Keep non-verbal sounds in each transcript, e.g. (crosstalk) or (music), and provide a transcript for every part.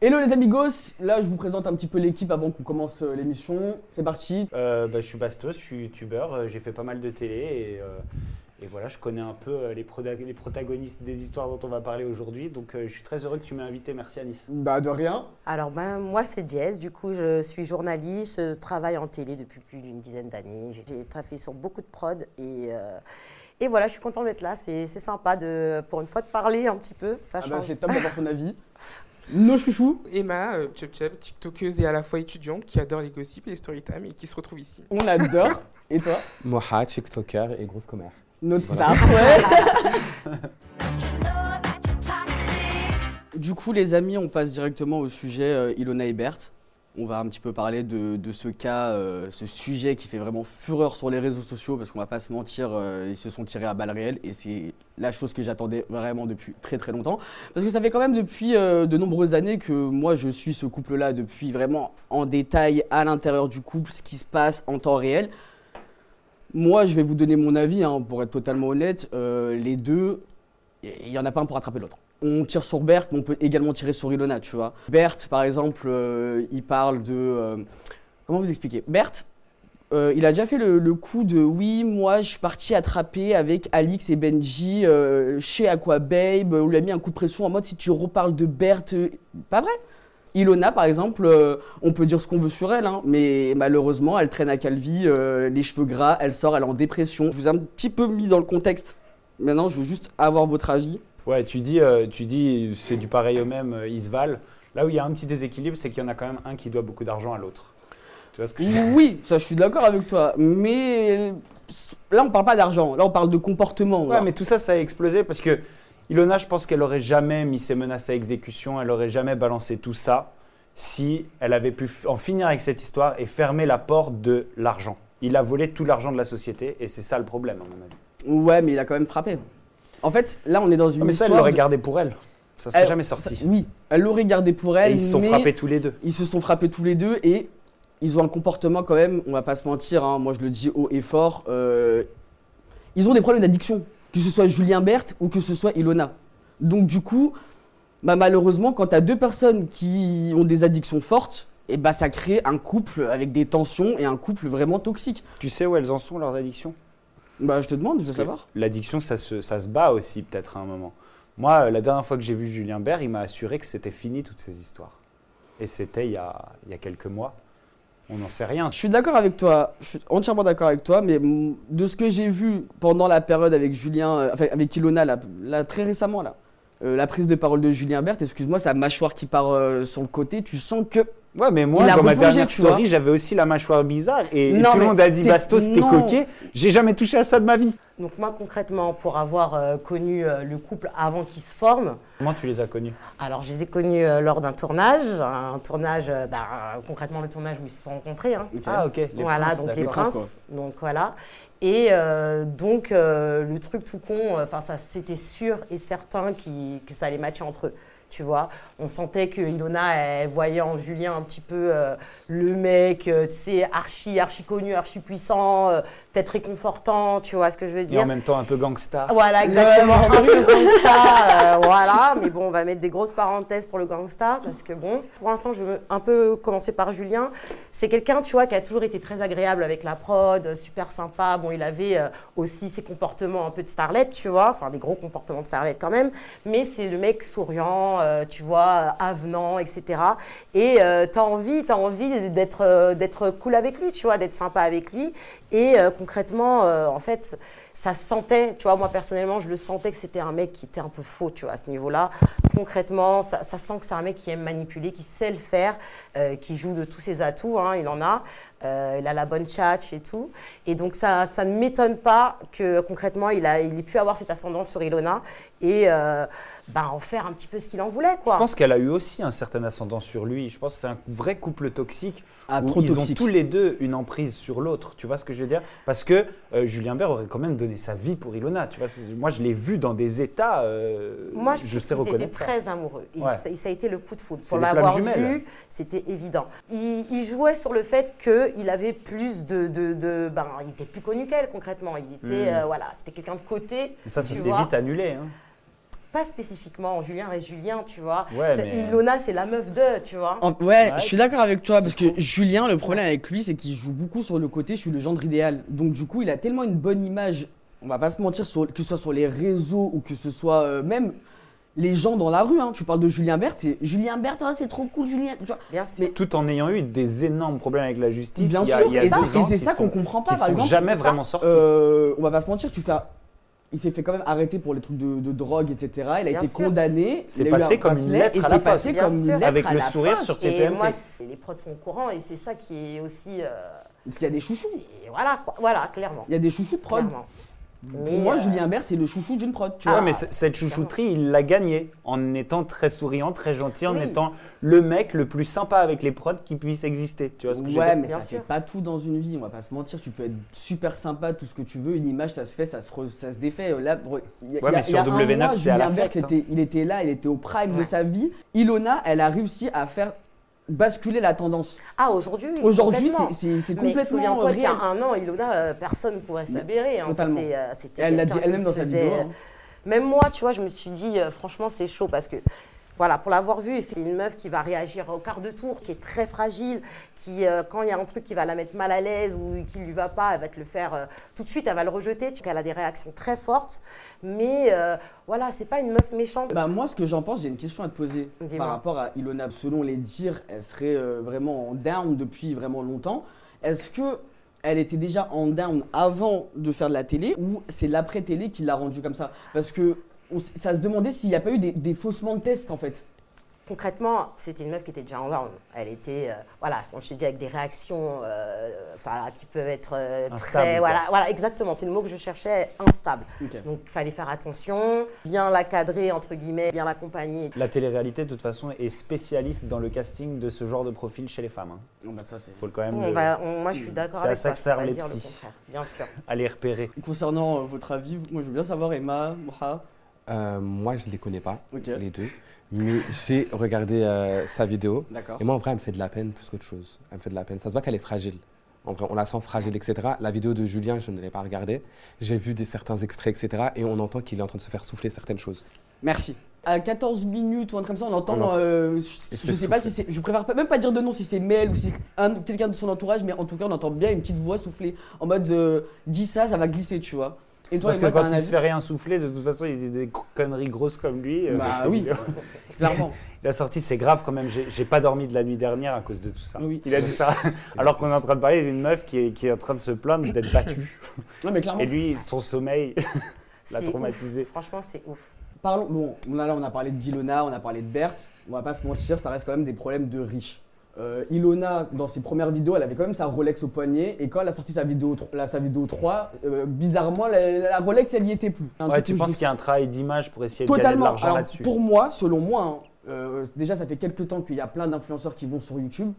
Hello les amigos, là je vous présente un petit peu l'équipe avant qu'on commence euh, l'émission. C'est parti. Euh, bah, je suis Bastos, je suis youtubeur, euh, j'ai fait pas mal de télé et, euh, et voilà, je connais un peu les, les protagonistes des histoires dont on va parler aujourd'hui. Donc euh, je suis très heureux que tu m'aies invité, merci Anis. Bah de rien. Alors ben, moi c'est Jess, du coup je suis journaliste, je travaille en télé depuis plus d'une dizaine d'années. J'ai- travaillé sur beaucoup de prod et, euh, et voilà, je suis contente d'être là. C'est c'est sympa de, pour une fois de parler un petit peu, ça Ah bah, change. c'est top d'avoir ton avis. (laughs) Nos chouchous, Emma, euh, Chep Chep, TikTokeuse et à la fois étudiante qui adore les gossips et les storytime et qui se retrouve ici. on l'adore. Et toi (laughs) Moha, TikToker et grosse commère. Notre Voilà. star, ouais. (laughs) Du coup, les amis, on passe directement au sujet euh, Ilona et Berthe. On va un petit peu parler de, ce cas, euh, ce sujet qui fait vraiment fureur sur les réseaux sociaux parce qu'on va pas se mentir, euh, ils se sont tirés à balles réelles et c'est la chose que j'attendais vraiment depuis très très longtemps. Parce que ça fait quand même depuis euh, de nombreuses années que moi je suis ce couple-là depuis vraiment en détail à l'intérieur du couple, ce qui se passe en temps réel. Moi, je vais vous donner mon avis, hein, pour être totalement honnête. Les deux, il n'y en a pas un pour attraper l'autre. On tire sur Berthe, mais on peut également tirer sur Ilona, tu vois. Berthe, par exemple, euh, il parle de... euh, comment vous expliquer Berthe, euh, il a déjà fait le, coup de oui, moi je suis parti attraper avec Alix et Benji euh, chez Aquababe. On lui a mis un coup de pression en mode si tu reparles de Berthe, pas vrai? Ilona, par exemple, on peut dire ce qu'on veut sur elle, hein, mais malheureusement, elle traîne à Calvi, les cheveux gras, elle sort, elle est en dépression. Je vous ai un petit peu mis dans le contexte. Maintenant, je veux juste avoir votre avis. Ouais, tu dis, euh, tu dis c'est du pareil au même, euh, ils se valent. Là où il y a un petit déséquilibre, c'est qu'il y en a quand même un qui doit beaucoup d'argent à l'autre. Tu vois ce que je veux dire? Oui, ça, je suis d'accord avec toi, mais là, on parle pas d'argent, là, on parle de comportement. Ouais, mais tout ça, ça a explosé parce que Ilona, je pense qu'elle aurait jamais mis ses menaces à exécution, elle aurait jamais balancé tout ça si elle avait pu en finir avec cette histoire et fermer la porte de l'argent. Il a volé tout l'argent de la société et c'est ça le problème, à mon avis. Ouais, mais il a quand même frappé. En fait, là, on est dans une Ah, mais ça, elle l'aurait de- gardé pour elle. Ça serait Elle- jamais sorti. ça- oui, elle l'aurait gardé pour Et elle. ils se sont mais frappés tous les deux. Ils se sont frappés tous les deux et ils ont un comportement quand même, on va pas se mentir, hein, moi je le dis haut et fort, euh, ils ont des problèmes d'addiction, que ce soit Julien Berthe ou que ce soit Ilona. Donc du coup, bah, malheureusement, quand tu as deux personnes qui ont des addictions fortes, et bah, ça crée un couple avec des tensions et un couple vraiment toxique. Tu sais où elles en sont, leurs addictions? Bah, je te demande, je veux savoir. L'addiction, ça se, ça se bat aussi, peut-être, à un moment. Moi, euh, la dernière fois que j'ai vu Julien Bert, il m'a assuré que c'était fini, toutes ces histoires. Et c'était il y a, il y a quelques mois. On n'en sait rien. Je suis d'accord avec toi, je suis entièrement d'accord avec toi, mais de ce que j'ai vu pendant la période avec Julien, euh, enfin avec Ilona, là, là, très récemment, là, euh, la prise de parole de Julien Berthe, excuse-moi, sa mâchoire qui part euh, sur le côté, tu sens que. Ouais, mais moi, dans ma dernière story, j'avais aussi la mâchoire bizarre. Et, tout le monde a dit Bastos, t'es non. coquet. J'ai jamais touché à ça de ma vie. Donc moi concrètement, pour avoir euh, connu euh, le couple avant qu'il se forme, Comment tu les as connus? alors je les ai connus euh, lors d'un tournage, un tournage, euh, bah, concrètement le tournage où ils se sont rencontrés. hein. Ah, ok. Les voilà, princes, donc les princes. Donc voilà. Et euh, donc euh, le truc tout con, enfin ça c'était sûr et certain qui- que ça allait matcher entre eux. Tu vois, on sentait que Ilona elle voyait en Julien un petit peu euh, le mec, euh, tu sais, archi, archi connu, archi puissant, euh, peut-être réconfortant, tu vois ce que je veux Et dire. en même temps, un peu gangsta. Voilà, exactement. (laughs) Un peu gangsta, euh, voilà. Mais bon, on va mettre des grosses parenthèses pour le gangsta parce que bon, pour l'instant, je veux un peu commencer par Julien. C'est quelqu'un, tu vois, qui a toujours été très agréable avec la prod, euh, super sympa. Bon, il avait euh, aussi ses comportements un peu de starlet, tu vois, enfin des gros comportements de starlet quand même. Mais c'est le mec souriant, euh, tu vois, avenant, etc. Et euh, t'as envie, t'as envie d'être euh, d'être cool avec lui, tu vois, d'être sympa avec lui. Et concrètement, en fait, ça se sentait, tu vois, moi personnellement, je le sentais que c'était un mec qui était un peu faux, tu vois, à ce niveau-là. Concrètement, ça, sent que c'est un mec qui aime manipuler, qui sait le faire, qui joue de tous ses atouts, hein, il en a. Il a la bonne tchatch et tout. Et donc, ça, ça ne m'étonne pas que concrètement, il, a, il ait pu avoir cette ascendance sur Ilona et ben, en faire un petit peu ce qu'il en voulait, quoi. Je pense qu'elle a eu aussi un certain ascendant sur lui. Je pense que c'est un vrai couple toxique Ah, où trop ils toxique. ont tous les deux une emprise sur l'autre. Tu vois ce que je veux dire? Parce que euh, Julien Bert aurait quand même donné sa vie pour Ilona. Tu vois, moi, je l'ai vu dans des états. euh, Moi, je, je pense sais reconnaître ça. très amoureux. Et Ouais. ça, ça a été le coup de foudre. C'est Pour l'avoir vu, c'était évident. Il, il jouait sur le fait qu'il avait plus de, de, de- Ben, il était plus connu qu'elle, concrètement. Il était, Mm. euh, voilà, c'était quelqu'un de côté. Mais ça, ça s'est vite annulé. hein. Pas spécifiquement Julien et Julien, tu vois. Ouais, mais- Ilona, c'est la meuf de, tu vois. En- ouais, Ouais, je suis d'accord avec toi parce que Julien, le problème avec lui, c'est qu'il joue beaucoup sur le côté je suis le gendre idéal. Donc du coup, il a tellement une bonne image, on va pas se mentir, sur- que ce soit sur les réseaux ou que ce soit euh, même les gens dans la rue. hein. Tu parles de Julien Bert, c'est Julien Bert, oh, c'est trop cool, Julien. Tu vois. Bien sûr. Tout en ayant eu des énormes problèmes avec la justice. Bien il y a, sûr, il y a et des ça- gens et c'est qui ça qu'on comprend pas. qui Par sont exemple, jamais vraiment sortis. Euh, on va pas se mentir, tu fais. Il s'est fait quand même arrêter pour les trucs de, de drogue, etc. Il a Bien été sûr. condamné. C'est passé un comme une et à c'est passé comme une lettre Avec le sourire poste. sur tes Et TPMP. moi, les prods sont au courant et c'est ça qui est aussi. euh, Parce qu'il y a des chouchous. voilà, quoi. Voilà, clairement. Il y a des chouchous de prod. clairement. Pour Mais, moi, euh, Julien Bert, c'est le chouchou d'une prod. Tu Ouais, vois. mais cette chouchouterie, il l'a gagnée en étant très souriant, très gentil, en Oui. étant le mec le plus sympa avec les prods qui puisse exister. Tu vois ce que je veux Ouais, mais ça fait pas tout dans une vie, on va pas se mentir. Tu peux être super sympa, tout ce que tu veux. Une image, ça se fait, ça se, re- ça se défait. Là, bro, il y a- Ouais, il y a- mais sur il y a un W9, mois, c'est à Julien Bert, hein. était- il était là, il était au prime de sa vie. Ilona, elle a réussi à faire basculer la tendance. Ah, aujourd'hui, Aujourd'hui, complètement. c'est c'est Mais complètement souviens-toi qu'il y a un an, Ilona, euh, personne ne pourrait s'avérer. Hein. C'était, euh, Elle l'a dit elle-même dans sa vidéo. euh, hein. Même moi, tu vois, je me suis dit, euh, franchement, c'est chaud parce que, voilà, pour l'avoir vu, c'est une meuf qui va réagir au quart de tour, qui est très fragile, qui, euh, quand il y a un truc qui va la mettre mal à l'aise ou qui lui va pas, elle va te le faire euh, tout de suite, elle va le rejeter. Tu- Elle a des réactions très fortes, mais euh, voilà, c'est pas une meuf méchante. Bah, moi, ce que j'en pense, j'ai une question à te poser par rapport à Ilona. Selon les dires, elle serait euh, vraiment en down depuis vraiment longtemps. Est-ce que elle était déjà en down avant de faire de la télé ou c'est l'après-télé qui l'a rendue comme ça? Parce que on ça se demandait s'il n'y a pas eu des, des faussements de tests en fait. Concrètement, c'était une meuf qui était déjà en down. Elle était, euh, voilà, comme je te dis, avec des réactions euh, enfin, qui peuvent être euh, très. Voilà, voilà, exactement, c'est le mot que je cherchais, instable. Donc il fallait faire attention, bien la cadrer, entre guillemets, bien l'accompagner. La télé-réalité, de toute façon, est spécialiste dans le casting de ce genre de profil chez les femmes. hein. Bah, ça, c'est- Faut quand même On le- va, on- moi, je suis d'accord C'est à avec ça que servent les dire le psys. contraire, bien sûr. à les repérer. Concernant euh, votre avis, moi je veux bien savoir Emma, Moha. Euh, moi, je les connais pas, les deux. Mais j'ai regardé euh, sa vidéo. D'accord. Et moi, en vrai, elle me fait de la peine plus qu'autre chose. Elle me fait de la peine. Ça se voit qu'elle est fragile. En vrai, on la sent fragile, etc. La vidéo de Julien, je ne l'ai pas regardée. J'ai vu des certains extraits, etc. Et on entend qu'il est en train de se faire souffler certaines choses. Merci. À 14 minutes ou un truc comme ça, on entend. On entend. euh, je je sais pas si c'est. Je préfère même pas dire de nom si c'est Mel ou si un- quelqu'un de son entourage, mais en tout cas, on entend bien une petite voix souffler. En mode euh, dis ça, ça va glisser, tu vois. Et C'est toi, parce que quand il se fait rien souffler, de toute façon, il dit des conneries grosses comme lui. euh, Bah oui. (laughs) Clairement. Il a sorti, c'est grave quand même. J'ai pas dormi de la nuit dernière à cause de tout ça. Oui. Il a dit ça (laughs) alors qu'on est en train de parler d'une meuf qui est, qui est en train de se plaindre d'être battue. Non, mais clairement. Et lui, son sommeil (laughs) l'a traumatisé. ouf. Franchement, c'est ouf. Parlons. Bon, on a, là, on a parlé de Ilona, on a parlé de Berthe. On va pas se mentir, ça reste quand même des problèmes de riches. Euh, Ilona, dans ses premières vidéos, elle avait quand même sa Rolex au poignet. Et quand elle a sorti sa vidéo, tro- la- sa vidéo 3, euh, bizarrement, la, la Rolex, elle n'y était plus. Un Ouais, tu penses qu'il y a un travail d'image pour essayer de gagner de l'argent là-dessus Pour moi, selon moi, hein, euh, déjà ça fait quelques temps qu'il y a plein d'influenceurs qui vont sur YouTube.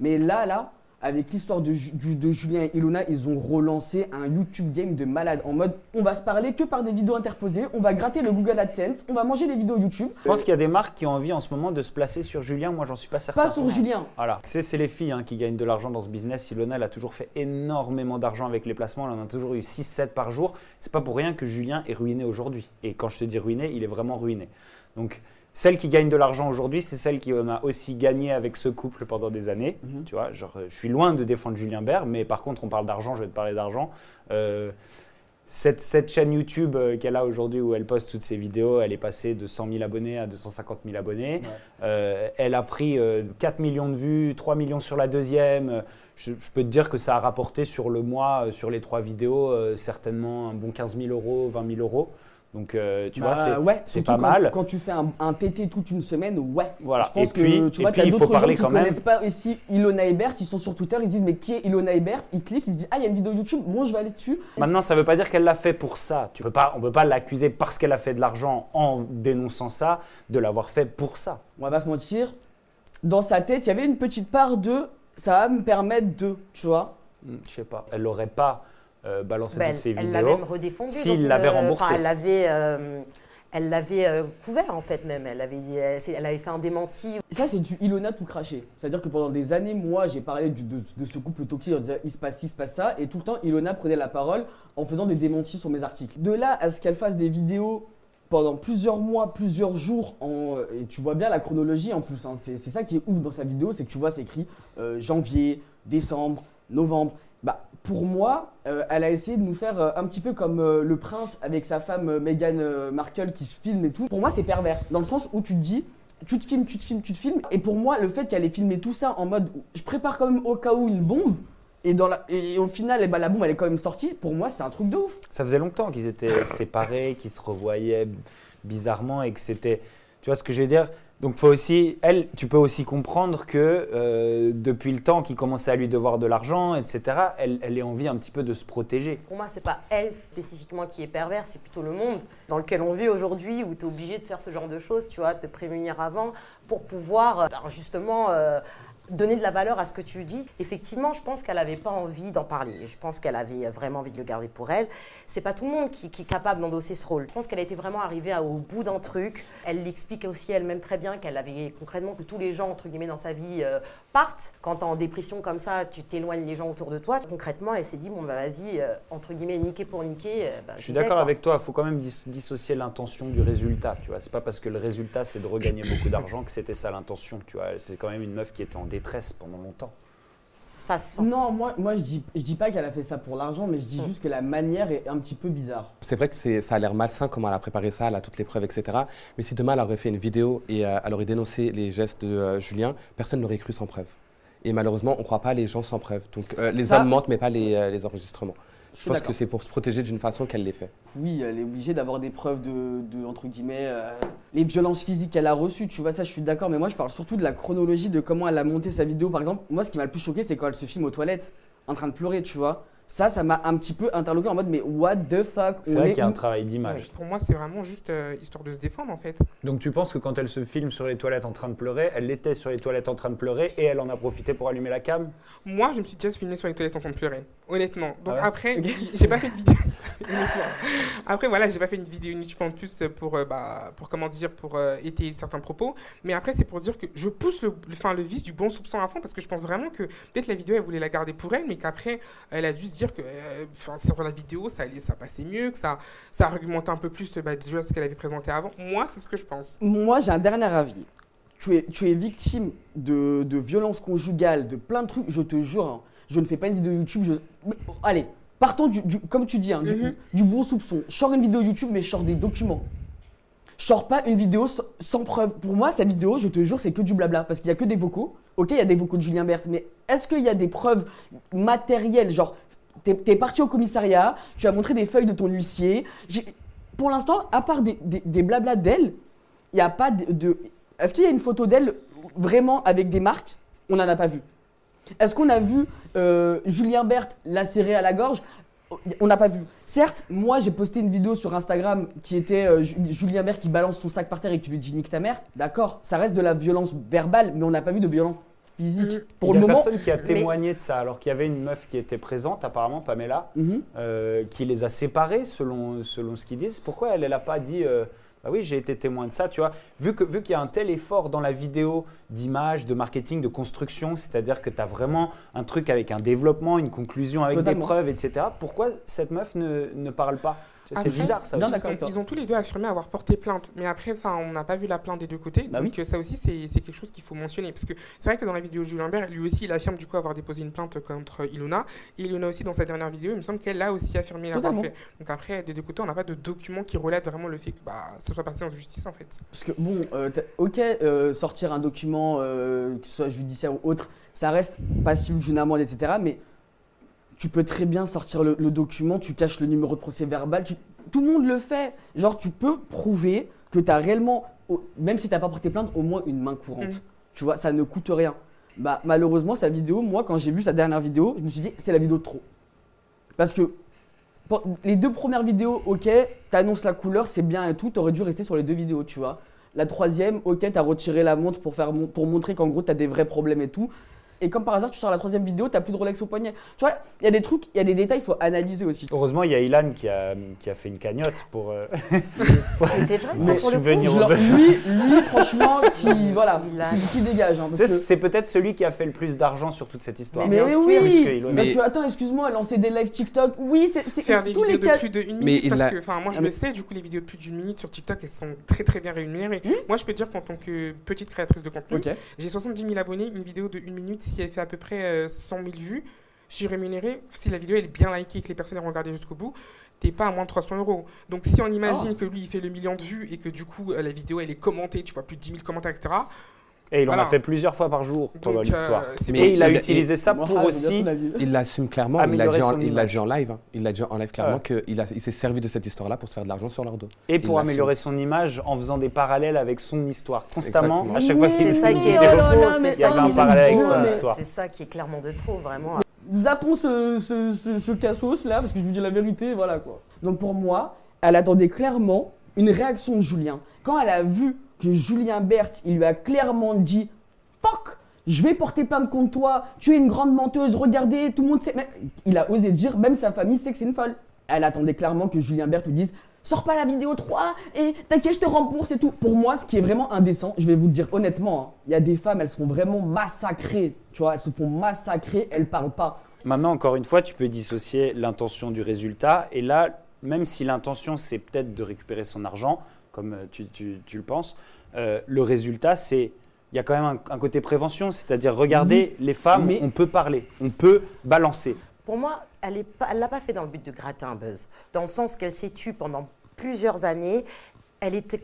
Mais là, là, avec l'histoire de, Julien et Ilona, ils ont relancé un YouTube game de malade. En mode, on va se parler que par des vidéos interposées, on va gratter le Google AdSense, on va manger les vidéos YouTube. Je pense qu'il y a des marques qui ont envie en ce moment de se placer sur Julien. Moi, j'en suis pas certain. Pas sur Julien. Voilà, c'est c'est les filles hein, qui gagnent de l'argent dans ce business. Ilona, elle a toujours fait énormément d'argent avec les placements. Elle en a toujours eu 6-7 par jour. C'est pas pour rien que Julien est ruiné aujourd'hui. Et quand je te dis ruiné, il est vraiment ruiné. Donc, celle qui gagne de l'argent aujourd'hui, c'est celle qui en a aussi gagné avec ce couple pendant des années. Mhm. Tu vois, genre, je suis loin de défendre Julien Bert, mais par contre, on parle d'argent, je vais te parler d'argent. Euh, cette, cette chaîne YouTube euh, qu'elle a aujourd'hui où elle poste toutes ses vidéos, elle est passée de 100 000 abonnés à 250 000 abonnés. Euh, elle a pris euh, 4 millions de vues, 3 millions sur la deuxième. Je, je peux te dire que ça a rapporté sur le mois, sur les trois vidéos, certainement un bon 15 000 euros, 20 000 euros. Donc, euh, tu Bah, vois, c'est ouais, c'est pas quand- mal. Quand tu fais un, un TT toute une semaine, ouais. Voilà. Je pense Et puis- que tu vois, faut d'autres gens qui même- connaissent pas ici Ilona Ebert, ils sont sur Twitter, ils disent mais qui est Ilona Ebert? Ils cliquent, ils se disent ah il y a une vidéo YouTube, bon je vais aller dessus. Maintenant, ça ne veut pas dire qu'elle l'a fait pour ça. Tu peux pas, on ne peut pas l'accuser parce qu'elle a fait de l'argent en dénonçant ça, de l'avoir fait pour ça. on va pas se mentir, dans sa tête, il y avait une petite part de ça va me permettre de, tu vois. Hmm, Je sais pas. Elle n'aurait pas euh, balancé Bah, toutes elle ses elle l'a vidéos. même redéfendu. s'il l'avait remboursé. elle l'avait, euh, elle l'avait euh, couvert en fait même. Elle avait, dit- elle, elle avait fait un démenti. Ça c'est du Ilona tout craché. C'est-à-dire que pendant des années, moi j'ai parlé du- de, de ce couple toxique en disant il se passe ci, il se passe ça, et tout le temps Ilona prenait la parole en faisant des démentis sur mes articles. De là à ce qu'elle fasse des vidéos pendant plusieurs mois, plusieurs jours, en, et tu vois bien la chronologie en plus. hein. C'est c'est ça qui est ouf dans sa vidéo, c'est que tu vois, c'est écrit euh, janvier, décembre, novembre. Bah, pour moi, euh, elle a essayé de nous faire euh, un petit peu comme euh, le prince avec sa femme Meghan Markle qui se filme et tout. Pour moi, c'est pervers, dans le sens où tu te dis, tu te filmes, tu te filmes, tu te filmes. Et pour moi, le fait qu'elle ait filmé tout ça en mode, je prépare quand même au cas où une bombe. Et, dans la, et au final, eh ben, la bombe, elle est quand même sortie. Pour moi, c'est un truc de ouf. Ça faisait longtemps qu'ils étaient (coughs) séparés, qu'ils se revoyaient bizarrement et que c'était. Tu vois ce que je veux dire? Donc, faut aussi. Elle, tu peux aussi comprendre que euh, depuis le temps qu'il commençait à lui devoir de l'argent, etc., elle, elle ait envie un petit peu de se protéger. Pour moi, c'est pas elle spécifiquement qui est perverse, c'est plutôt le monde dans lequel on vit aujourd'hui où tu es obligé de faire ce genre de choses, tu vois, te prémunir avant pour pouvoir euh, ben, justement euh, donner de la valeur à ce que tu dis. Effectivement, je pense qu'elle n'avait pas envie d'en parler. Je pense qu'elle avait vraiment envie de le garder pour elle. C'est pas tout le monde qui, qui est capable d'endosser ce rôle. Je pense qu'elle été vraiment arrivée à- au bout d'un truc. Elle l'explique aussi elle-même très bien qu'elle avait concrètement que tous les gens entre guillemets dans sa vie euh, partent. Quand tu es en dépression comme ça, tu t'éloignes les gens autour de toi. Concrètement, elle s'est dit bon bah vas-y euh, entre guillemets niquer pour niquer. euh, bah, Je suis d'accord avec toi, il faut quand même dis- dissocier l'intention du résultat. Tu vois, c'est pas parce que le résultat c'est de regagner beaucoup d'argent que c'était ça l'intention. Tu vois, c'est quand même une meuf qui était en détresse pendant longtemps. Ça se sent. Non, moi, moi je, dis, je dis pas qu'elle a fait ça pour l'argent, mais je Mm. dis juste que la manière est un petit peu bizarre. C'est vrai que c'est- ça a l'air malsain comment elle a préparé ça, elle a toutes les preuves, etc. Mais si demain elle aurait fait une vidéo et euh, elle aurait dénoncé les gestes de euh, Julien, personne n'aurait cru sans preuve. Et malheureusement, on ne croit pas les gens sans preuve. Donc euh, les Ça- hommes mentent, mais pas les, euh, les enregistrements. Je pense que c'est pour se protéger d'une façon qu'elle les fait. Oui, elle est obligée d'avoir des preuves de, de, entre guillemets, euh, les violences physiques qu'elle a reçues. Tu vois, ça, je suis d'accord. Mais moi, je parle surtout de la chronologie de comment elle a monté sa vidéo. Par exemple, moi, ce qui m'a le plus choqué, c'est quand elle se filme aux toilettes, en train de pleurer, tu vois. Ça, ça m'a un petit peu interloqué en mode, mais what the fuck C'est vrai qu'il y a où un travail d'image. Pour moi, c'est vraiment juste euh, histoire de se défendre en fait. Donc tu penses que quand elle se filme sur les toilettes en train de pleurer, elle était sur les toilettes en train de pleurer et elle en a profité pour allumer la cam? Moi, je me suis déjà filmé sur les toilettes en train de pleurer, honnêtement. Donc Ah ouais? après, (laughs) j'ai pas fait de vidéo. (laughs) Après, voilà, j'ai pas fait une vidéo YouTube en plus pour, euh, bah, pour comment dire, pour euh, étayer certains propos. Mais après, c'est pour dire que je pousse le, le vice du bon soupçon à fond parce que je pense vraiment que peut-être la vidéo, elle voulait la garder pour elle, mais qu'après, elle a dû se dire que euh, sur la vidéo, ça, allait, ça passait mieux, que ça, ça argumentait un peu plus bah, déjà ce qu'elle avait présenté avant. Moi, c'est ce que je pense. Moi, j'ai un dernier avis. Tu es, tu es victime de, de violences conjugales, de plein de trucs, je te jure. hein. je ne fais pas une vidéo YouTube. Je... mais, oh, allez, partons du, du- comme tu dis, hein, du, Mhm. du bon soupçon. Je sors une vidéo YouTube, mais je sors des documents. Je sors pas une vidéo sans, sans preuve. Pour moi, sa vidéo, je te jure, c'est que du blabla. Parce qu'il y a que des vocaux. Ok, il y a des vocaux de Julien Berthe, mais est-ce qu'il y a des preuves matérielles Genre, t'es es parti au commissariat, tu as montré des feuilles de ton huissier. Pour l'instant, à part des, des, blablas d'elle, il n'y a pas de. Est-ce qu'il y a une photo d'elle vraiment avec des marques? On n'en a pas vu. Est-ce qu'on a vu euh, Julien Berthe lacéré à la gorge? On n'a pas vu. Certes, moi j'ai posté une vidéo sur Instagram qui était euh, Ju- Julien Berthe qui balance son sac par terre et qui lui dit nique ta mère. D'accord, ça reste de la violence verbale, mais on n'a pas vu de violence physique. Mhm. Pour Il le y a moment. personne qui a témoigné de ça, alors qu'il y avait une meuf qui était présente, apparemment Pamela, Mhm. euh, qui les a séparés selon, selon ce qu'ils disent. Pourquoi elle n'a pas dit euh, Bah oui, j'ai été témoin de ça, tu vois Vu qu'il vu qu'il y a un tel effort dans la vidéo d'image, de marketing, de construction, c'est-à-dire que tu as vraiment un truc avec un développement, une conclusion avec Totalement. des preuves, etc. Pourquoi cette meuf ne, ne parle pas? C'est Après, bizarre ça bien aussi. d'accord. Ils ont, toi. ils ont tous les deux affirmé avoir porté plainte, mais après, enfin, on n'a pas vu la plainte des deux côtés. Bah donc oui. ça aussi, c'est quelque chose qu'il faut mentionner, parce que c'est vrai que dans la vidéo de Julien Bert, lui aussi, il affirme du coup avoir déposé une plainte contre Ilona, et Ilona aussi dans sa dernière vidéo, il me semble qu'elle a aussi affirmé l'avoir fait. Donc après, des deux côtés, on n'a pas de document qui relate vraiment le fait que bah, ça soit parti en justice en fait. Parce que bon, euh, ok, euh, sortir un document, euh, que ce soit judiciaire ou autre, ça reste passible d'une amende, etc. Mais tu peux très bien sortir le, le document, tu caches le numéro de procès verbal, tu- tout le monde le fait. Genre, tu peux prouver que tu as réellement, même si tu n'as pas porté plainte, au moins une main courante. Mhm. Tu vois, ça ne coûte rien. Bah, malheureusement, sa vidéo, moi, quand j'ai vu sa dernière vidéo, je me suis dit, c'est la vidéo de trop. Parce que pour- les deux premières vidéos, ok, t'annonces la couleur, c'est bien et tout, t'aurais dû rester sur les deux vidéos, tu vois. La troisième, ok, t'as retiré la montre pour, faire pour montrer qu'en gros, t'as des vrais problèmes et tout. Et comme par hasard, tu sors la troisième vidéo, t'as plus de Rolex au poignet. Tu vois, il y a des trucs, il y a des détails, il faut analyser aussi. Heureusement, il y a Ilan qui a, qui a fait une cagnotte pour, euh, (laughs) Et c'est vrai, ça, Mais pour le coup. leur- lui, lui, franchement, qui, voilà, qui, qui dégage. hein, sais, que- c'est peut-être celui qui a fait le plus d'argent sur toute cette histoire. Mais Mais sûr. oui, que Elon parce que attends, excuse-moi, lancer des lives TikTok, oui, c'est c'est- faire des tous vidéos les cas. de plus d'une minute Mais parce que enfin moi je Ah, mais- le sais du coup les vidéos de plus d'une minute sur TikTok elles sont très très bien rémunérées moi je peux te dire qu'en tant que petite créatrice de contenu j'ai 70 000 abonnés une vidéo de une minute si elle fait à peu près euh, 100 000 vues je suis rémunéré si la vidéo elle est bien likée et que les personnes ont regardé jusqu'au bout t'es pas à moins de 300 euros donc si on imagine Ah. que lui il fait le million de vues et que du coup euh, la vidéo elle est commentée tu vois plus de 10 000 commentaires etc Et il en Voilà. a fait plusieurs fois par jour pendant l'histoire. euh, Mais Et il a il- utilisé ça Moi, pour aussi. Il l'assume clairement, il l'a dit, en- dit live. hein. Il l'a dit en live clairement Ouais. qu'il a- il s'est servi de cette histoire-là pour se faire de l'argent sur leur dos. Et pour Il améliorer son image en faisant des parallèles avec son histoire. Constamment, Exactement. à chaque fois qu'il C'est faisait une vidéo, il y avait ça un parallèle avec son histoire. C'est ça qui est clairement de trop, vraiment. Zappons ce, ce, ce, ce cassos là, parce que je vous dis la vérité, voilà quoi. Donc pour moi, elle attendait clairement une réaction de Julien. Quand elle a vu que Julien Berthe, il lui a clairement dit Fuck, je vais porter plainte contre toi, tu es une grande menteuse, regardez, tout le monde sait. Mais il a osé dire, même sa famille sait que c'est une folle. Elle attendait clairement que Julien Berthe lui dise Sors pas la vidéo 3 et t'inquiète, je te rembourse et tout. Pour moi, ce qui est vraiment indécent, je vais vous le dire honnêtement, hein, il y a des femmes, elles se font vraiment massacrer. Tu vois, elles se font massacrer, elles parlent pas. Maintenant, encore une fois, tu peux dissocier l'intention du résultat. Et là, même si l'intention, c'est peut-être de récupérer son argent, comme euh, tu, tu- tu le penses, euh, le résultat, c'est. Il y a quand même un, un côté prévention, c'est-à-dire regarder les femmes, mais- on peut parler, on peut balancer. Pour moi, elle ne l'a pas fait dans le but de gratter un buzz. Dans le sens qu'elle s'est tue pendant plusieurs années. Elle était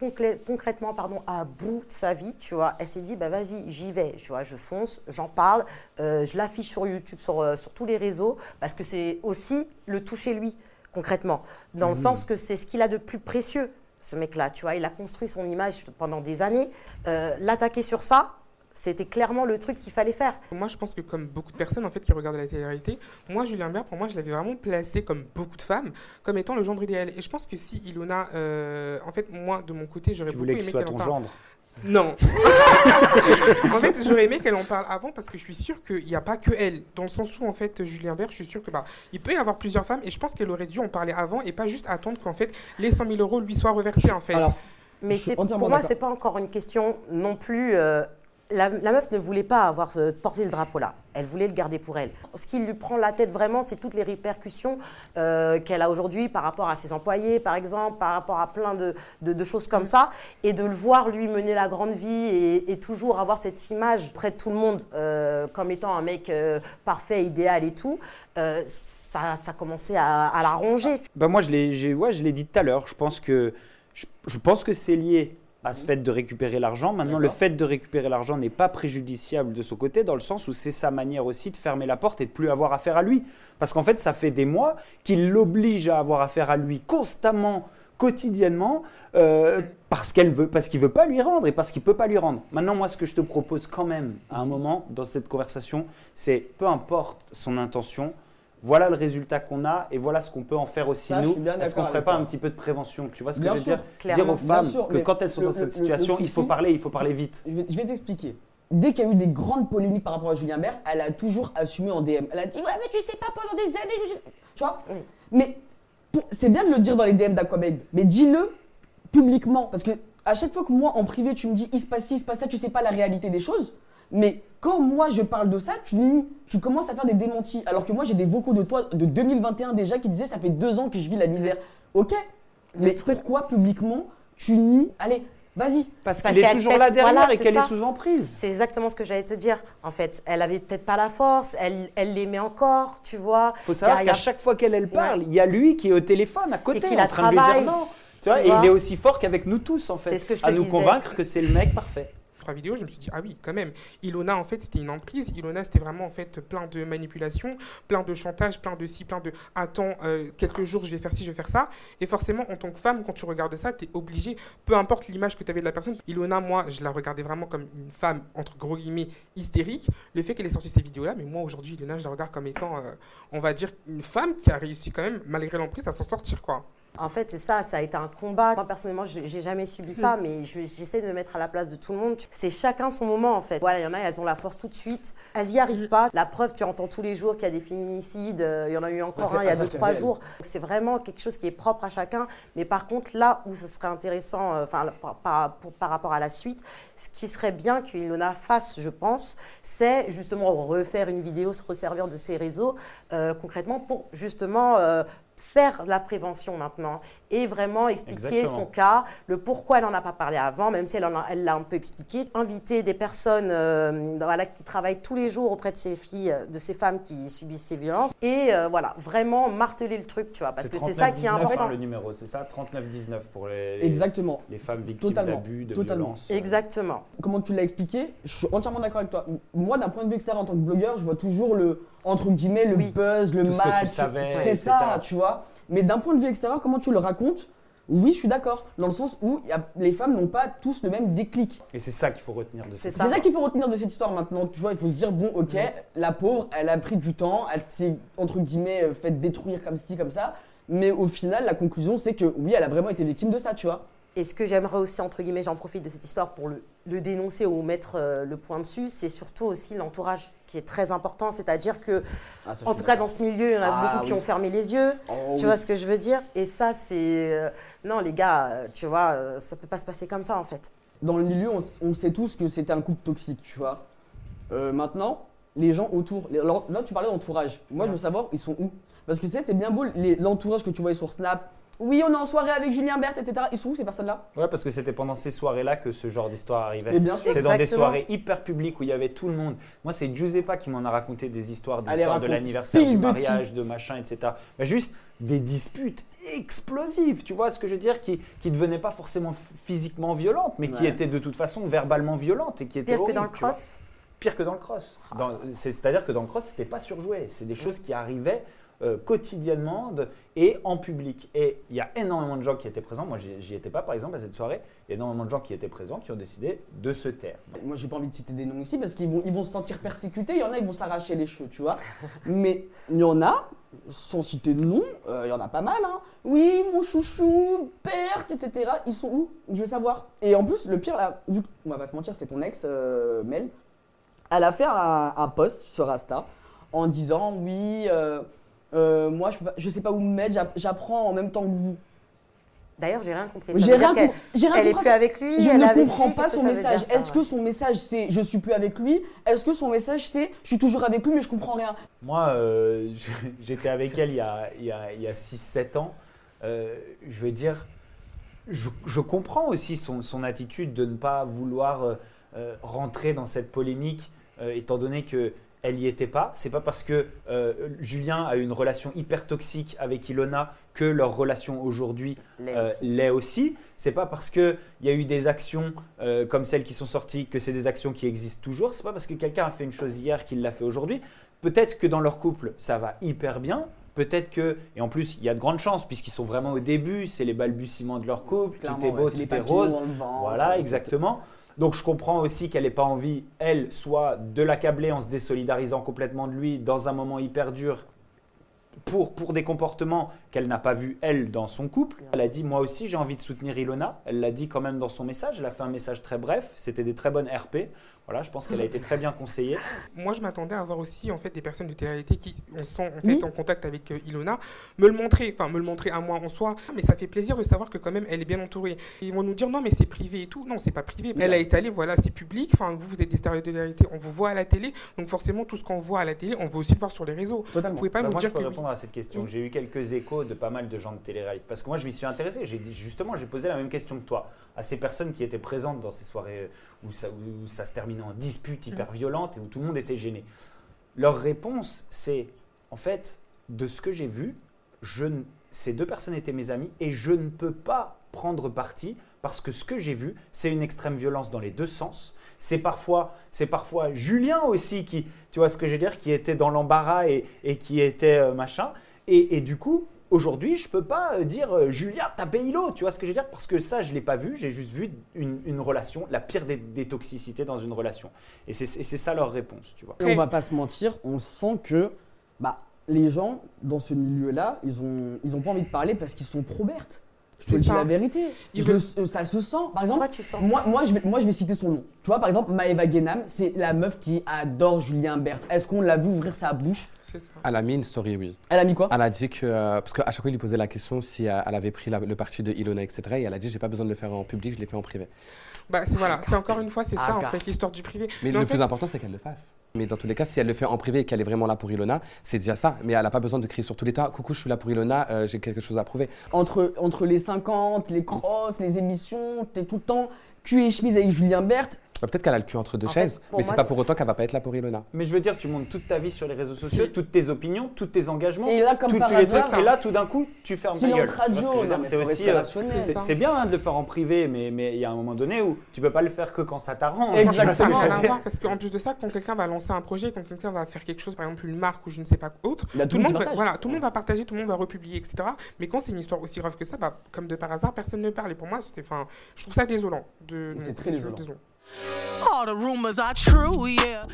concrètement pardon, à bout de sa vie, tu vois. Elle s'est dit, bah vas-y, j'y vais, tu vois, je fonce, j'en parle, euh, je l'affiche sur YouTube, sur, euh, sur tous les réseaux, parce que c'est aussi le toucher lui, concrètement. Dans le sens que c'est ce qu'il a de plus précieux, ce mec-là, tu vois. Il a construit son image pendant des années. Euh, L'attaquer sur ça, c'était clairement le truc qu'il fallait faire. Moi, je pense que comme beaucoup de personnes en fait qui regardent la télé-réalité, moi, Julien Bert, pour moi, je l'avais vraiment placé comme beaucoup de femmes, comme étant le gendre idéal. Et je pense que si Ilona, euh, en fait, moi, de mon côté, j'aurais Tu beaucoup voulais aimé qu'il soit ton gendre. Non. (laughs) en fait, j'aurais aimé qu'elle en parle avant parce que je suis sûre qu'il n'y a pas que elle. Dans le sens où, en fait, Julien Bert, je suis sûre que bah, il peut y avoir plusieurs femmes et je pense qu'elle aurait dû en parler avant et pas juste attendre qu'en fait les 100 000 euros lui soient reversés en fait. Alors, Mais pour moi, c'est pas encore une question non plus. euh, la, meuf ne voulait pas avoir ce, porter ce drapeau-là. Elle voulait le garder pour elle. Ce qui lui prend la tête vraiment, c'est toutes les répercussions euh, qu'elle a aujourd'hui par rapport à ses employés, par exemple, par rapport à plein de, choses comme ça. Et de le voir lui mener la grande vie et, toujours avoir cette image près de tout le monde euh, comme étant un mec euh, parfait, idéal et tout, ça, ça commençait à, la ronger. Bah moi, je l'ai, ouais, dit tout à l'heure. Je pense que, je pense que c'est lié à ce fait de récupérer l'argent. Maintenant, le fait de récupérer l'argent n'est pas préjudiciable de son côté, dans le sens où c'est sa manière aussi de fermer la porte et de plus avoir affaire à lui. Parce qu'en fait, ça fait des mois qu'il l'oblige à avoir affaire à lui constamment, quotidiennement, euh, parce qu'elle veut, parce qu'il veut pas lui rendre et parce qu'il peut pas lui rendre. Maintenant, moi, ce que je te propose quand même à un moment dans cette conversation, c'est peu importe son intention. Voilà le résultat qu'on a et voilà ce qu'on peut en faire aussi Ça, nous. Est-ce qu'on d'accord ferait pas toi. un petit peu de prévention Tu vois ce que Bien je veux sûr, dire? clairement. Dire aux femmes sûr, que quand elles sont le- dans cette le- situation, le il faut parler, il faut parler vite. Je vais, t'expliquer. Dès qu'il y a eu des grandes polémiques par rapport à Julien Bert, elle a toujours assumé en DM. Elle a dit Ouais, mais tu sais pas, pendant des années. je- Tu vois? Oui. Mais c'est bien de le dire dans les DM d'Aquababe, mais dis-le publiquement. Parce que à chaque fois que moi, en privé, tu me dis Il se passe ci, il se passe ça, tu sais pas la réalité des choses. Mais quand moi je parle de ça, tu, nies. tu commences à faire des démentis. Alors que moi j'ai des vocaux de toi de 2021 déjà qui disaient ça fait deux ans que je vis la misère. Ok, mais pourquoi publiquement tu nies Allez, vas-y. Parce Parce qu'il est qu'elle toujours là derrière voilà, et c'est qu'elle est sous emprise. C'est exactement ce que j'allais te dire. En fait, elle avait peut-être pas la force, elle, elle l'aimait encore, tu vois. Il faut savoir qu'à a- chaque fois qu'elle elle parle, il y a lui qui est au téléphone à côté qu'il en la train de lui dire non. Tu tu vois, et il est aussi fort qu'avec nous tous en fait, C'est ce que je te à nous disais. convaincre que c'est le mec parfait. Trois vidéos, je me suis dit, ah oui, quand même. Ilona, en fait, c'était une emprise. Ilona, c'était vraiment, en fait, plein de manipulations, plein de chantage, plein de ci, plein de attends, euh, quelques jours, je vais faire ci, je vais faire ça. Et forcément, en tant que femme, quand tu regardes ça, tu es obligé, peu importe l'image que tu avais de la personne. Ilona, moi, je la regardais vraiment comme une femme, entre gros guillemets, hystérique. Le fait qu'elle ait sorti ces vidéos-là, mais moi, aujourd'hui, Ilona, je la regarde comme étant, euh, on va dire, une femme qui a réussi quand même, malgré l'emprise, à s'en sortir, quoi. En fait, c'est ça, ça a été un combat. Moi, personnellement, j'ai jamais subi ça, mais je- j'essaie de me mettre à la place de tout le monde. C'est chacun son moment, en fait. Voilà, il y en a, elles ont la force tout de suite. Elles y arrivent pas. La preuve, tu entends tous les jours qu'il y a des féminicides. Euh, Il y en a eu encore un il y a ça, deux, trois réel. jours. C'est vraiment quelque chose qui est propre à chacun. Mais par contre, là où ce serait intéressant, euh, enfin, par, par- pour- par rapport à la suite, ce qui serait bien que Ilona fasse, je pense, c'est justement refaire une vidéo, se resservir de ses réseaux euh, concrètement pour justement euh, faire la prévention maintenant et vraiment expliquer Exactement. son cas, le pourquoi elle n'en a pas parlé avant, même si elle l'a un peu expliqué. Inviter des personnes euh, voilà, qui travaillent tous les jours auprès de ces filles, euh, de ces femmes qui subissent ces violences et euh, voilà, vraiment marteler le truc, tu vois, parce que c'est ça qui est 39,19 important. le numéro, c'est ça? 3919 pour les, Exactement. les femmes victimes d'abus, de Totalement. violences. Exactement. Comment tu l'as expliqué, je suis entièrement d'accord avec toi. Moi, d'un point de vue extérieur, en tant que blogueur, je vois toujours le, entre guillemets, le Oui. buzz, le Tout ce que tu match. savais, C'est ça, tu vois. Mais d'un point de vue extérieur, comment tu le racontes Oui, je suis d'accord. Dans le sens où il y a- les femmes n'ont pas tous le même déclic. Et c'est ça qu'il faut retenir de cette ça. C'est ça qu'il faut retenir de cette histoire maintenant. Tu vois, il faut se dire bon, ok, la pauvre, elle a pris du temps, elle s'est entre guillemets euh, fait détruire comme ci, comme ça. Mais au final, la conclusion, c'est que oui, elle a vraiment été victime de ça, tu vois. Et ce que j'aimerais aussi, entre guillemets, j'en profite de cette histoire pour le, le dénoncer ou mettre euh, le point dessus, c'est surtout aussi l'entourage qui est très important. C'est-à-dire que, Ah, ça, en tout cas, dans ce milieu, il y en a Ah, beaucoup qui ont fermé les yeux. Oh, Tu oui. vois ce que je veux dire? Et ça, c'est. euh, non, les gars, euh, tu vois, ça peut pas se passer comme ça, en fait. dans le milieu, on, sait tous que c'était un couple toxique, tu vois. Maintenant, les gens autour, les- là tu parlais d'entourage. Moi, je veux savoir, ils sont où? Parce que c'est c'est bien beau l'entourage que tu voyais sur Snap. Oui, on est en soirée avec Julien Berthe, etc. Ils sont où ces personnes-là? Ouais, parce que c'était pendant ces soirées-là que ce genre d'histoire arrivait. Mais bien sûr. C'est dans des soirées hyper publiques où il y avait tout le monde. Moi, c'est Giuseppa qui m'en a raconté des histoires, des Allez, histoires de l'anniversaire, du the mariage, de machin, etc. Mais juste des disputes explosives, tu vois ce que je veux dire, qui qui devenaient pas forcément physiquement violentes, mais qui étaient de toute façon verbalement violentes et qui étaient Pire que dans le cross? Pire que dans le cross. C'est-à-dire que dans le cross, c'était pas surjoué. C'est des choses qui arrivaient euh, quotidiennement de- et en public. Et il y a énormément de gens qui étaient présents. Moi, j'y étais pas, par exemple, à cette soirée. Il y a énormément de gens qui étaient présents qui ont décidé de se taire. Moi, j'ai pas envie de citer des noms ici parce qu'ils vont, ils vont se sentir persécutés. Il y en a, ils vont s'arracher les cheveux, tu vois. (laughs) Mais il y en a, sans citer de nom, euh, il y en a pas mal. Hein. Oui, mon chouchou, Berthe, etc. Ils sont où? Je veux savoir. Et en plus, le pire, là, vu qu'on va pas se mentir, c'est ton ex, euh, Mel. Elle a fait un, un post sur Insta en disant Oui, euh, euh, moi, je, peux pas- je sais pas où me mettre, j'app- j'apprends en même temps que vous. D'ailleurs, j'ai rien compris. J'ai rien, qu'elle- com- j'ai rien Elle est compris plus avec lui je elle ne avec comprends lui, pas son message. Est-ce que son message c'est je suis plus avec lui? Est-ce que son message c'est je suis toujours avec lui mais je comprends rien? Moi, euh, (laughs) j'étais avec elle il y a, il y a, il y a 6-7 ans. Euh, je veux dire, je, je comprends aussi son, son attitude de ne pas vouloir euh, rentrer dans cette polémique, euh, étant donné que elle n'y était pas. C'est pas parce que euh, Julien a une relation hyper toxique avec Ilona que leur relation aujourd'hui L'est euh, aussi. l'est aussi. C'est pas parce qu'il y a eu des actions euh, comme celles qui sont sorties que c'est des actions qui existent toujours. C'est pas parce que quelqu'un a fait une chose hier qu'il l'a fait aujourd'hui. Peut-être que dans leur couple, ça va hyper bien. Peut-être que, et en plus, il y a de grandes chances, puisqu'ils sont vraiment au début, c'est les balbutiements de leur couple, tout est beau, tout est rose. Voilà, exactement. Donc je comprends aussi qu'elle n'ait pas envie, elle, soit de l'accabler en se désolidarisant complètement de lui dans un moment hyper dur pour, pour des comportements qu'elle n'a pas vus, elle, dans son couple. Elle a dit, moi aussi, j'ai envie de soutenir Ilona. Elle l'a dit quand même dans son message. Elle a fait un message très bref. C'était des très bonnes RP. Voilà, je pense qu'elle a été très bien conseillée. Moi, je m'attendais à avoir aussi en fait des personnes de télé-réalité qui on sont en fait Oui. en contact avec euh, Ilona, me le montrer, enfin me le montrer à moi en soi. Mais ça fait plaisir de savoir que quand même elle est bien entourée. Et ils vont nous dire non mais c'est privé et tout. Non, c'est pas privé. Elle a étalé, voilà, c'est public. Enfin vous, vous êtes des stars de télé-réalité, on vous voit à la télé. Donc forcément tout ce qu'on voit à la télé, on veut aussi le voir sur les réseaux. Vous Totalement. pouvez pas Bah, nous moi, je dire peux que oui. répondre à cette question. Oui. J'ai eu quelques échos de pas mal de gens de télé-réalité. Parce que moi, je m'y suis intéressé. J'ai justement, j'ai posé la même question que toi à ces personnes qui étaient présentes dans ces soirées où ça, où ça se terminait en dispute hyper violente et où tout le monde était gêné. Leur réponse, c'est en fait, de ce que j'ai vu, je ces deux personnes étaient mes amis et je ne peux pas prendre parti parce que ce que j'ai vu, c'est une extrême violence dans les deux sens. C'est parfois, c'est parfois Julien aussi qui, tu vois ce que je veux dire, qui était dans l'embarras et, et qui était euh, machin. Et, et du coup, aujourd'hui, je peux pas euh, dire euh, Julien, t'as payé l'eau, tu vois ce que je veux dire, parce que ça, je l'ai pas vu. J'ai juste vu une, relation, la pire des, des toxicités dans une relation. Et c'est et c'est ça leur réponse, tu vois. Et on va pas se mentir, on sent que bah les gens dans ce milieu-là, ils ont, ils ont pas envie de parler parce qu'ils sont pro-Berthe. C'est la vérité. Je le- ça se sent. Par exemple, Pourquoi tu sens moi, moi, je vais, moi, je vais citer son nom. Tu vois, par exemple, Maëva Guénam, c'est la meuf qui adore Julien Berthe. Est-ce qu'on l'a vu ouvrir sa bouche? C'est ça. Elle a mis une story, oui. Elle a mis quoi? Elle a dit que, euh, parce qu'à chaque fois, il lui posait la question si euh, elle avait pris la- le parti de Ilona, etc. Et elle a dit, j'ai pas besoin de le faire en public, je l'ai fait en privé. Bah, c'est voilà, c'est encore une fois, c'est ça en fait, l'histoire du privé. Mais le fait- plus important, c'est qu'elle le fasse. Mais dans tous les cas, si elle le fait en privé et qu'elle est vraiment là pour Ilona, c'est déjà ça. Mais elle n'a pas besoin de crier sur tous les tas Coucou, je suis là pour Ilona, euh, j'ai quelque chose à prouver. entre, entre les 50, les crosses, les émissions, t'es tout le temps cul et chemise avec Julien Berthe. Bah, Peut-être qu'elle a le cul entre deux En fait, chaises, pour mais c'est pas pour autant qu'elle va pas être là pour Ilona. Mais je veux dire, tu montres toute ta vie sur les réseaux sociaux, toutes tes opinions, tous tes engagements. Et là, comme tous par tous les hasard, trucs. Et là, tout d'un coup, tu fermes ta silence gueule. Tu vois ce que je radio. dire mais C'est faut aussi. rester euh, rationnel. c'est bien hein, de le faire en privé, mais mais il y a un moment donné où tu peux pas le faire que quand ça t'arrange. Exactement. Ce Ça n'a rien à voir parce qu'en plus de ça, quand quelqu'un va lancer un projet, quand quelqu'un va faire quelque chose, par exemple une marque ou je ne sais pas autre, Il y a tout le monde, va, partage. voilà, tout le monde va partager, tout le monde va republier, etc. Mais quand c'est une histoire aussi grave que ça, bah, comme de par hasard, personne ne parle. Et pour moi, c'était, enfin, je trouve ça désolant. De, C'est très je- désolant. All the rumors are true, yeah.